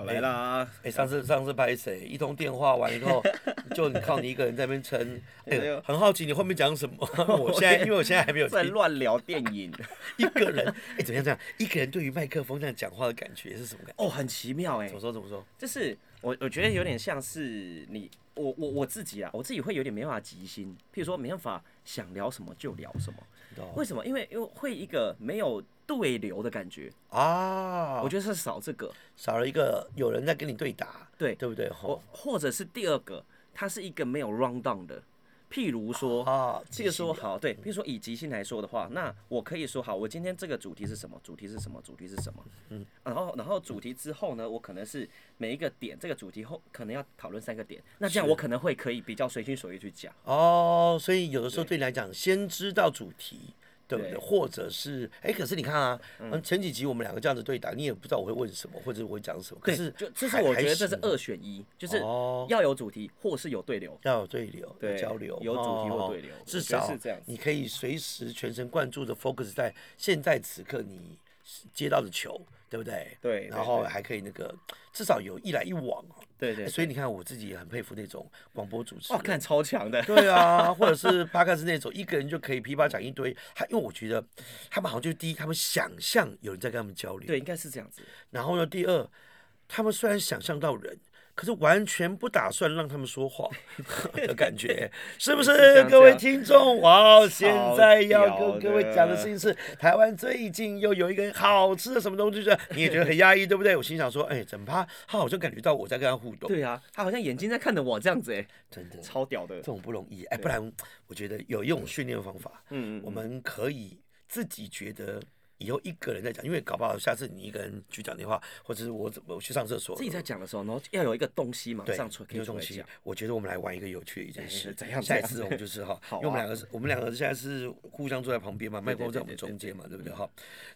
好来啦，哎，上次上次拍谁？一通电话完以后，就你靠你一个人在那边撑。哎很好奇你后面讲什么？我现在因为我现在还没有在听乱聊电影，一个人，哎，怎么样？这样一个人对于麦克风这样讲话的感觉是什么感觉？哦，很奇妙哎怎么，说？怎么说？就是我我觉得有点像是你我我我自己啊，我自己会有点没办法即兴，譬如说没办法想聊什么就聊什么，哦为什么？因为因为会一个没有对流的感觉，啊，我觉得是少这个，少了一个有人在跟你对答，对对不对？或或者是第二个，它是一个没有 round down 的，譬如说。啊，这个说好，对，譬如说以即兴来说的话，那我可以说好，我今天这个主题是什么？主题是什么？主题是什么？嗯，然后然后主题之后呢，我可能是每一个点，这个主题后可能要讨论三个点，那这样我可能会可以比较随心所欲去讲。哦，所以有的时候对你来讲，先知道主题，对不对？对或者是，哎，可是你看啊，嗯，前几集我们两个这样子对打，你也不知道我会问什么，或者我会讲什么。可对，是就这是我觉得这是二选一，就是哦要有主题或是有对流。要有对流，有对交流，有主题或哦对流至少是这样你可以随时全神贯注的 focus 在现在此刻你接到的球，对不对？对然后还可以那个至少有一来一往哦。对对，所以你看，我自己也很佩服那种广播主持哇，看超强的。对啊，或者是巴克斯那种一个人就可以噼啪讲一堆，他因为我觉得他们好像就第一，他们想象有人在跟他们交流，对，应该是这样子。然后呢，第二，他们虽然想象到人，可是完全不打算让他们说话 的感觉，是不是？各位听众，哇，现在要跟各位讲的事情是，台湾最近又有一个好吃的什么东西，就是你也觉得很压抑，对不对？我心想说，哎，怎么他他好像感觉到我在跟他互动，对啊，他好像眼睛在看着我这样子，哎，真的。超屌的。这。种不容易，哎，不然我觉得有一种训练方法，嗯嗯。我们可以自己觉得以后一个人在讲，因为搞不好下次你一个人去讲电话，或者是我怎么我去上厕所，自己在讲的时候，然后要有一个东西嘛对上出可以有东西我觉得我们来玩一个有趣的一件哎事，怎样下一次我们就是哈，好因为我们啊两个是，我们两个现在是互相坐在旁边嘛，麦克风在我们中间嘛，对不对？哈？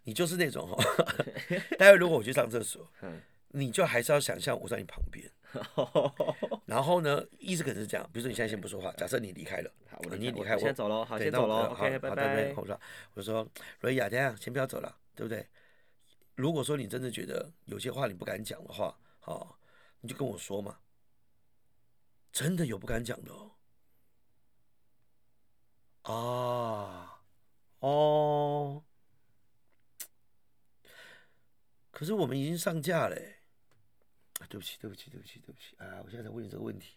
你就是那种哈，待会如果我去上厕所，嗯你就还是要想象我在你旁边，然后呢，意思可能是这样，比如说你现在先不说话，假设你离开了，好，你离开我先走了，好，先走了，OK，拜拜。我说，我说，瑞雅，等一下先不要走了，对不对？如果说你真的觉得有些话你不敢讲的话，哦，你就跟我说嘛。真的有不敢讲的哦。啊，哦，可是我们已经上架了欸。啊，对不起，对不起，对不起，对不起啊！我现在在问你这个问题，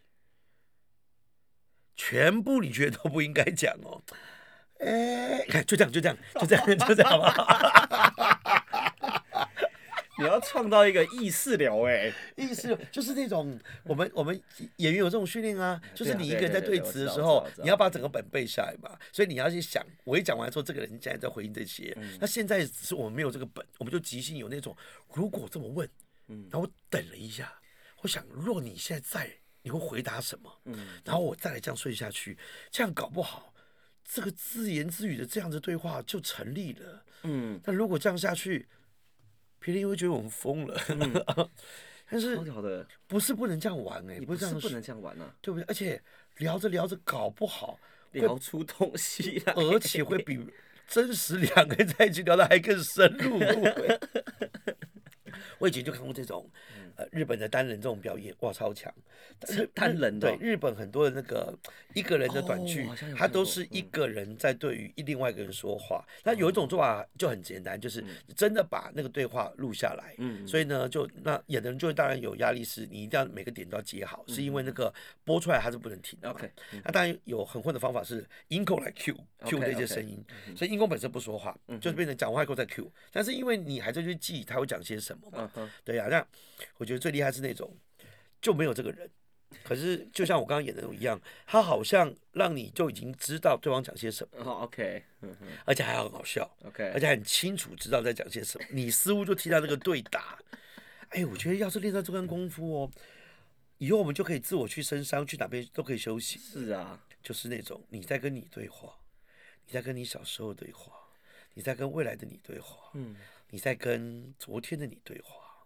全部你觉得都不应该讲哦。哎，看就这样，就这样，就这样，就这样，好不好？你要创造一个意识流，哎，意识流就是那种我们我们演员有这种训练啊，就是你一个人在对词的时候你要把整个本背下来嘛，所以你要去想，我一讲完之后，这个人现在在回应这些，嗯那现在是我们没有这个本，我们就即兴有那种，如果这么问，嗯然后我等了一下，我想，若你现在在，你会回答什么？嗯，然后我再来这样睡下去，这样搞不好，这个自言自语的这样子对话就成立了。嗯，但如果这样下去，别人会觉得我们疯了。但是不是不能这样玩哎、你不是不能这样玩啊，对不对？而且聊着聊着搞不好，聊出东西来，而且会比真实两个人在一起聊的还更深入。我以前就看过这种，呃，日本的单人这种表演，哇，超强。日单人的哦对日本很多的那个一个人的短剧他都是一个人在对于一另外一个人说话。那有一种做法就很简单，就是真的把那个对话录下来。嗯所以呢，就那演的人就会当然有压力，是你一定要每个点都要接好，是因为那个播出来它是不能停的。OK，那当然有很混的方法是音控来 Q Q 的一些声音，所以音控本身不说话，就是变成讲话以后再 Q。但是因为你还在去记他会讲些什么嘛，嗯哼，对呀、那我觉得最厉害是那种就没有这个人，可是就像我刚刚演的那种一样，他好像让你就已经知道对方讲些什么，好，OK，嗯哼而且还很好笑，而，OK，而且很清楚知道在讲些什么，你似乎就听到这个对答。哎，我觉得要是练到这份功夫哦，以后我们就可以自我去深山，去哪边都可以休息。是啊，就是那种你在跟你对话，你在跟你小时候对话，你在跟未来的你对话，嗯，你在跟昨天的你对话，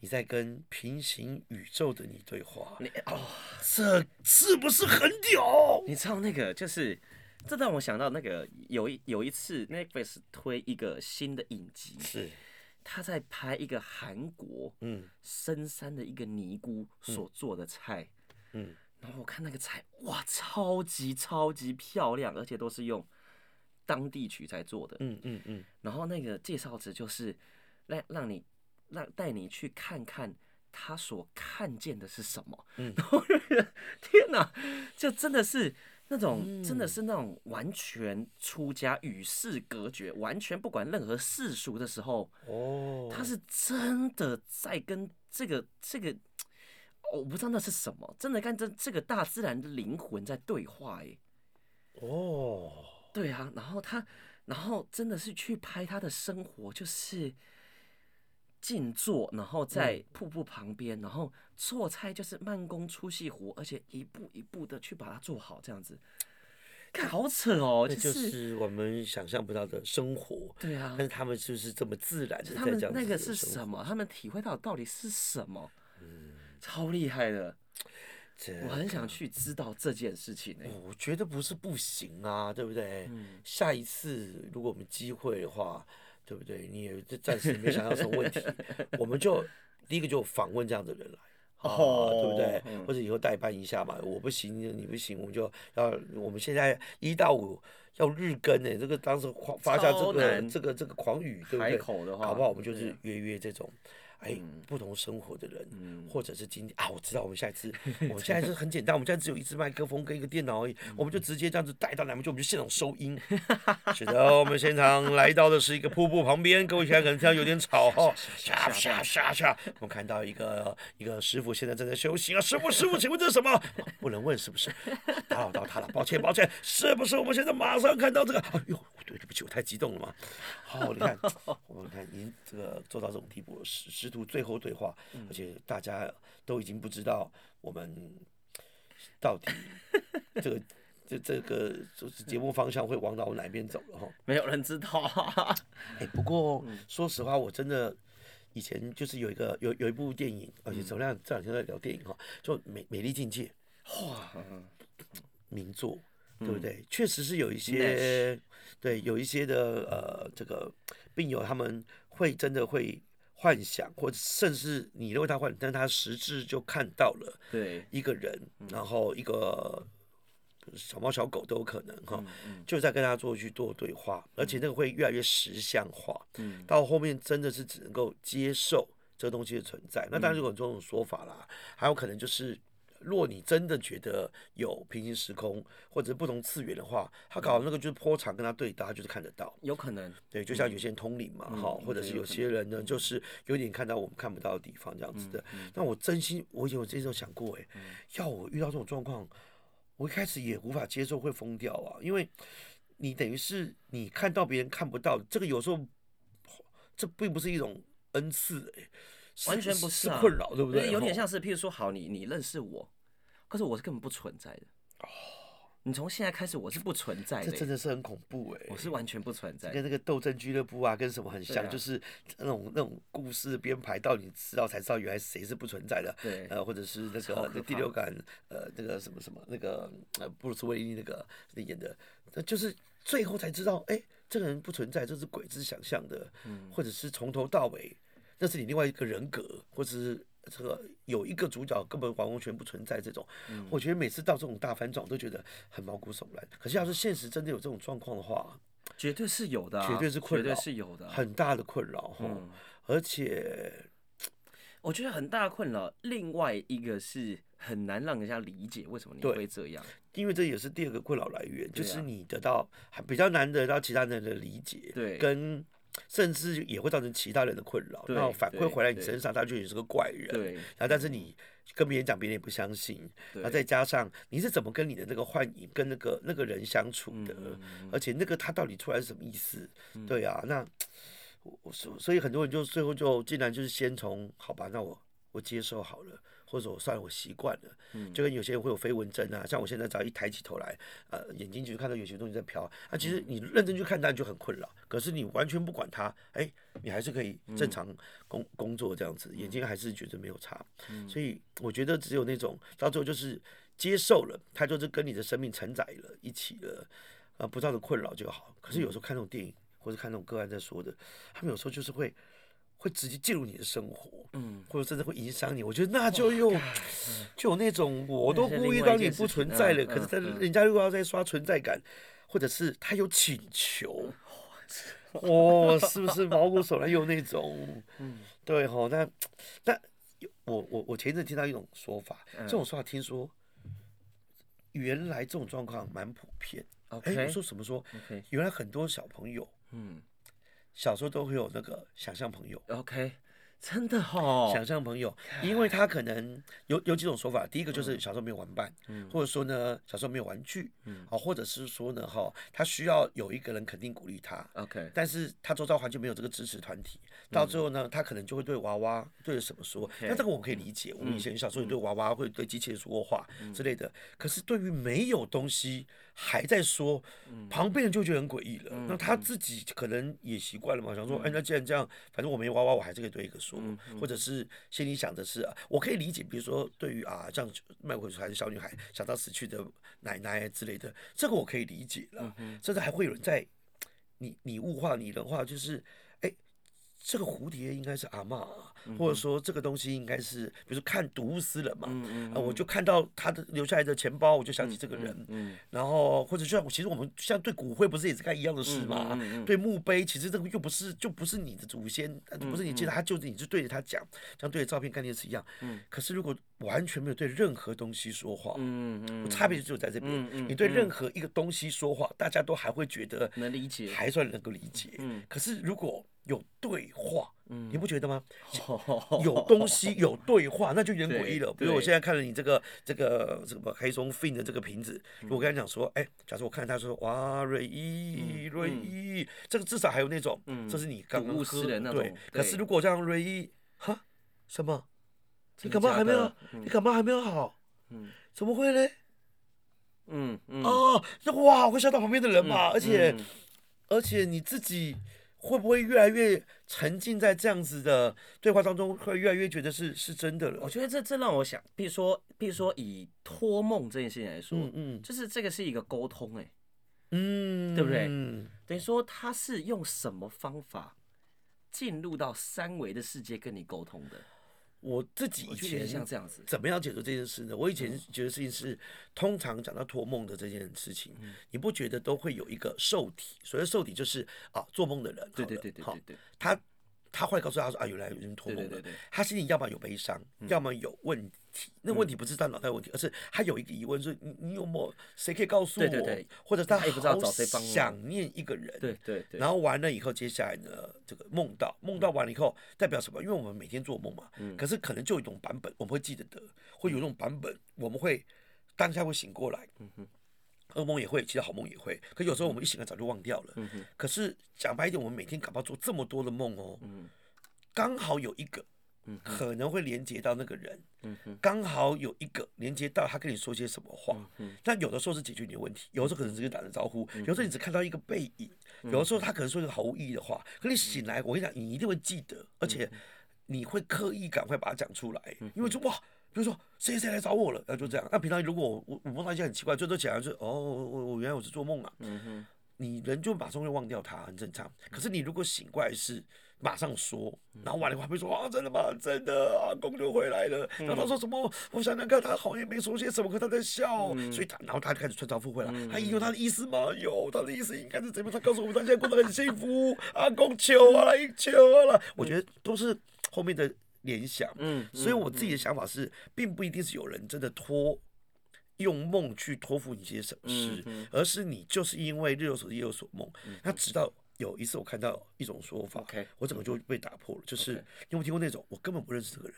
你在跟平行宇宙的你对话，你哦，这是不是很屌？你知道那个就是，这让我想到那个有一有一次 Netflix 推一个新的影集，是他在拍一个韩国嗯深山的一个尼姑所做的菜，嗯，然后我看那个菜，哇，超级超级漂亮，而且都是用当地取材做的。嗯嗯嗯，然后那个介绍词就是让让你让带你去看看他所看见的是什么。嗯 然后天哪，就真的是那种、嗯真的是那种完全出家与世隔绝，完全不管任何世俗的时候，哦，他是真的在跟这个这个。我不知道那是什么，真的跟这这个大自然的灵魂在对话耶。哦，对啊，然后他，然后真的是去拍他的生活，就是静坐，然后在瀑布旁边，然后做菜就是慢工出细活，而且一步一步的去把它做好，这样子，看好扯哦，那就就是是我们想象不到的生活。对啊但，是他们就是这么自然的他在这样子们那个？是什么？他们体会到到底是什么？超厉害的，这我很想去知道这件事情呢、我觉得不是不行啊，对不对？嗯下一次如果我们机会的话，对不对？你也这暂时没想到什么问题，我们就第一个就访问这样的人来。啊，对不对？嗯或者以后代班一下嘛，我不行，你不行，我们就要我们现在一到五要日更呢，这个当时狂发下这个这个这个狂语，对不海对？口的话，搞不好我们就是约约这种，哎，不同生活的人，或者是今天啊，我知道我们下一次，我们现在是很简单，我们现在只有一支麦克风跟一个电脑而已，我们就直接这样子带到哪边去，我们就现场收音。是的，我们现场来到的是一个瀑布旁边，各位现在可能听到有点吵 哈，下下下下，我们看到一个一个师傅现在正在休息啊，师傅师傅，请问这是什么？不能问是不是？打扰到他了，抱歉抱歉，是不是？我们现在马上看到这个，哎呦，对对不起，我太激动了嘛。好，你看，我们看您这个做到这种地步了，师师徒最后对话，而且大家都已经不知道我们到底 这个这这个就是节目方向会往哪哪边走了哈。没有人知道啊。哎、不过说实话，我真的以前就是有一个有有一部电影，而且怎么样这两天在聊电影哈，就美美丽境界哇，嗯名作，对不对？确实是有一些对有一些的呃这个病友他们会真的会幻想，或者甚至你认为他幻，但是他实质就看到了对，一个人，然后一个小猫小狗都有可能哈，嗯就在跟他做去做对话，而且那个会越来越实像化，嗯。到后面真的是只能够接受这个东西的存在。那当嗯。然有很多种说法啦，还有可能就是。若你真的觉得有平行时空或者是不同次元的话，他搞那个就是波长跟他对答，就是看得到。有可能。对，就像有些人通灵嘛，哈、嗯或者是有些人呢，就是有点看到我们看不到的地方这样子的。嗯那我真心，我有这种想过，哎，要我遇到这种状况，我一开始也无法接受，会疯掉啊，因为你等于是你看到别人看不到，这个有时候这并不是一种恩赐，哎，是完全不是困扰，对不对？有点像是，譬如说，好，你你认识我，可是我是根本不存在的。哦。你从现在开始，我是不存在这的这，真的是很恐怖哎、我是完全不存在。跟那个斗争俱乐部啊，跟什么很像，啊就是那种那种故事编排，到你知道才知道原来谁是不存在的，对呃，或者是那个那第六感，呃，那个什么什么那个呃布鲁斯威利那个那演的，那就是最后才知道，哎、这个人不存在，这是鬼子想象的，嗯或者是从头到尾那是你另外一个人格，或者是。这个有一个主角根本完完全不存在，这种，嗯我觉得每次到这种大反转，我都觉得很毛骨悚然。可是要是现实真的有这种状况的话，绝对是有的啊、绝对是困绝对扰是有的啊、很大的困扰哈、嗯而且 我觉得很大的困扰。另外一个是很难让人家理解为什么你会这样。因为这也是第二个困扰来源，就是你得到还比较难得到其他人的理解，对跟甚至也会造成其他人的困扰，对然后反馈回来你身上，他就觉得你是个怪人，对然后但是你跟别人讲，别人也不相信，对。然后再加上你是怎么跟你的那个幻影跟那个那个人相处的，而且那个他到底出来是什么意思？对啊，那我我所所以很多人就最后就竟然就是先从好吧，那我我接受好了，或者我算了，我习惯了，嗯。就跟有些人会有飞蚊症啊，像我现在只要一抬起头来，呃，眼睛就看到有些东西在飘，那、其实你认真去看它，你就很困扰，可是你完全不管它，哎、你还是可以正常工、工作这样子，眼睛还是觉得没有差，所以我觉得只有那种到最后就是接受了，它就是跟你的生命承载了一起了，呃，不造成困扰就好。可是有时候看那种电影或者看那种个案在说的，他们有时候就是会会直接介入你的生活，嗯，或者甚至会影响你，我觉得那就又就有那种我都故意那是另外让你不存在了，嗯可是他嗯。嗯人家又要在刷存在感，或者是他有请求，哦，是不是毛骨悚然又有那种，嗯。对吼，那那我我我前一阵听到一种说法，嗯。这种说法听说原来这种状况蛮普遍。哎、，OK。我说什么说？原来很多小朋友嗯小时候都会有那个想象朋友。，OK，真的哦，想象朋友，因为他可能有有几种说法。第一个嗯就是小时候没有玩伴，或者说呢小时候没有玩具，嗯。哦，或者是说呢哈，他需要有一个人肯定鼓励他，OK，但是他周遭环境没有这个支持团体，到最后呢，他可能就会对娃娃对着什么说。那这个我可以理解，我们以前小时候也对娃娃会对机器人说过话之类的。可是对于没有东西还在说，旁边人就觉得很诡异了。那他自己可能也习惯了嘛，想说，哎，那既然这样，反正我没娃娃，我还是可以对一个说，或者是心里想的是，啊我可以理解，比如说对于啊，像卖火柴还是小女孩想到死去的奶奶之类的，这个我可以理解了。甚至还会有人在你你物化你的话，就是哎、这个蝴蝶应该是阿嬷啊，或者说这个东西应该是，比如说看睹物思人嘛，嗯啊，我就看到他的留下来的钱包，我就想起这个人，嗯然后或者就像其实我们像对骨灰不是也是干一样的事嘛？对墓碑，其实这个又不是就不是你的祖先，呃不是你记得他就是你是对着他讲，像对着照片概念是一样。可是如果完全没有对任何东西说话，嗯嗯，差别就在这边。你对任何一个东西说话，大家都还会觉得能理解，还算能够理解。嗯可是如果有对话，嗯你不觉得吗？有 有东西有对话，那就有点诡异了。比如我现在看了你这个这个什么黑松 fin 的这个瓶子，嗯我跟他讲说，哎，假如我看他说，哇，瑞伊瑞伊，这个至少还有那种，嗯这是你刚刚喝的那种。对可是如果这样瑞一，哈，什么？你感冒还没有？你感冒还没有好？嗯怎么会呢？嗯嗯，哦，那哇，会吓到旁边的人嘛，而且。嗯而且你自己会不会越来越沉浸在这样子的对话当中，会越来越觉得是是真的了我？觉得这这让我想，比如说，比如说以托梦这件事情来说，嗯嗯就是这个是一个沟通，哎，嗯，对不对嗯等于说他是用什么方法进入到三维的世界跟你沟通的？我自己以我觉得有点像前这样子。怎么样解读这件事呢？我以前觉得事情是，通常讲到托梦的这件事情，嗯你不觉得都会有一个受体？所谓受体就是啊，做梦的人，对对对对对对，他他后来告诉他说啊，原来有人托梦了。对对对对他心里要么有悲伤，要么有问题。那问题不是他脑袋有问题，而是他有一个疑问，说你你有没有谁可以告诉我？对对对或者他他也不知道好找谁帮想念一个人。对对对，然后完了以后，接下来呢，这个梦到梦到完了以后，代表什么？因为我们每天做梦嘛，嗯可是可能就有一种版本我们会记得得，会有一种版本我们会当下会醒过来。嗯噩梦也会，其实好梦也会，可有时候我们一醒来早就忘掉了。嗯可是讲白一点，我们每天搞不好做这么多的梦哦，嗯刚好有一个嗯可能会连接到那个人，刚好有一个连接到他跟你说些什么话。嗯那有的时候是解决你的问题，有的时候可能只是打个招呼，有的时候你只看到一个背影，嗯有的时候他可能说一个毫无意义的话，可你醒来，我跟你讲，你一定会记得，而且嗯你会刻意赶快把它讲出来，因为就哇。比如说谁谁来找我了，然后就这样。那平常如果我我我梦到一些很奇怪，最多起来就哦，我我原来我是做梦啊，嗯哼你人就马上会忘掉它，很正常。可是你如果醒过来是马上说，嗯然后完了以后还会说啊，真的吗？真的，阿公就回来了。然后他说什么？我想想看，他好像也没说些什么，可他在笑，嗯所以他然后他就开始穿凿附会了。他有他的意思吗？有，他的意思应该是怎么样？他告诉我们，他现在过得很幸福。阿公求啊来求啊了，我觉得都是后面的联想。嗯，所以我自己的想法是，并不一定是有人真的托用梦去托付你些什么事，嗯而是你就是因为日有所思夜有所梦。那直到有一次我看到一种说法我整个就被打破了，就是你有没有听过那种我根本不认识这个人，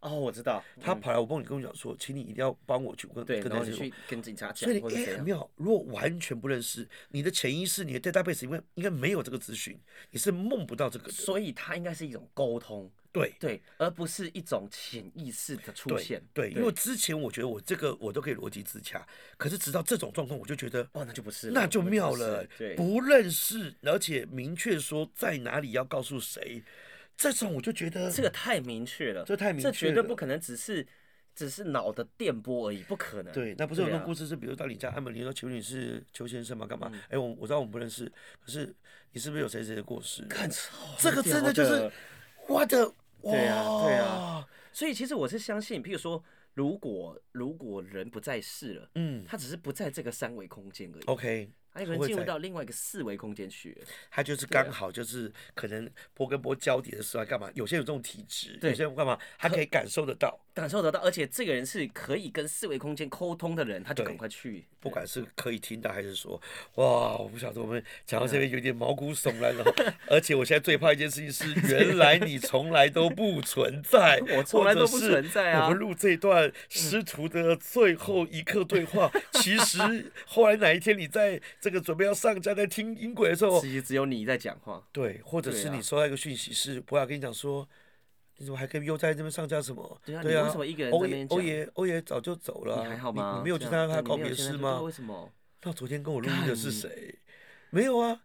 哦，我知道，他跑来我梦里跟我讲说，请你一定要帮我去跟，跟那些人然后你去跟警察讲所以你很妙，如果完全不认识，你的潜意识、你的 database 因为应该没有这个资讯，你是梦不到这个的。所以它应该是一种沟通，对，对，而不是一种潜意识的出对现，对，因为之前我觉得我这个我都可以逻辑自洽，可是直到这种状况，我就觉得哦，那就不是，那就妙了，对，不认识，而且明确说在哪里要告诉谁，这种我就觉得这个太明确了，这太明确这绝对不可能只是只是脑的电波而已，不可能。对，那不是有对啊那故事是，比如到你家按门铃说，请问你是邱先生吗？干嘛？嗯哎、我我知道我们不认识，可是你是不是有谁谁的过世？看这个真的就是我的，哇，对啊对啊，所以其实我是相信，譬如说，如果如果人不在世了，嗯。他只是不在这个三维空间而已，，OK，他有可能进入到另外一个四维空间去。他就是刚好就是可能波跟波交叠的时候干嘛？有些有这种体质，有些人干嘛？他可以感受得到，感受得到，而且这个人是可以跟四维空间沟通的人，他就对赶快去。不管是可以听到还是说，哇，我不晓得我们讲到这边有点毛骨悚然了。而且我现在最怕一件事情是，原来你从来都不存在，我从来都不存在啊我们录这段师徒的最后一刻对话，其实后来哪一天你在这个准备要上架在听音轨的时候，其实只有你在讲话，对，或者是你收到一个讯息是博雅跟你讲说。你怎么还跟又在这边上架什么？对啊为什么一个人在欧爷那边讲欧爷欧爷早就走了啊，你还好吗？你没有去参加他告样对你没有别式吗为？什么？那昨天跟我录音的是谁？没有啊，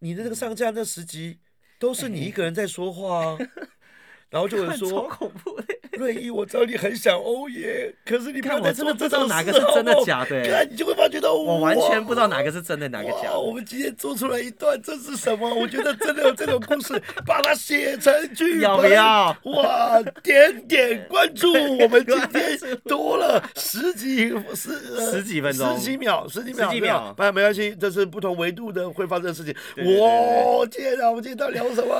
你的那个上架那十集都是你一个人在说话啊。然后就会说 超说恐怖的，瑞一，我知道你很想欧耶，可是你看我真的不知道哪个是真的假的欸看你就会发觉到我完全不知道哪个。是真的，哪个假哇！我。们今天做出来一段，这是什么？我觉得真的有这种故事，把它写成剧本，要不要？哇！点点关注，我们今天多了十几十呃十几分钟十几秒，十几秒，十几秒没关系，这是不同维度的会发生的事情。哇！天啊，我们今天到底聊什么？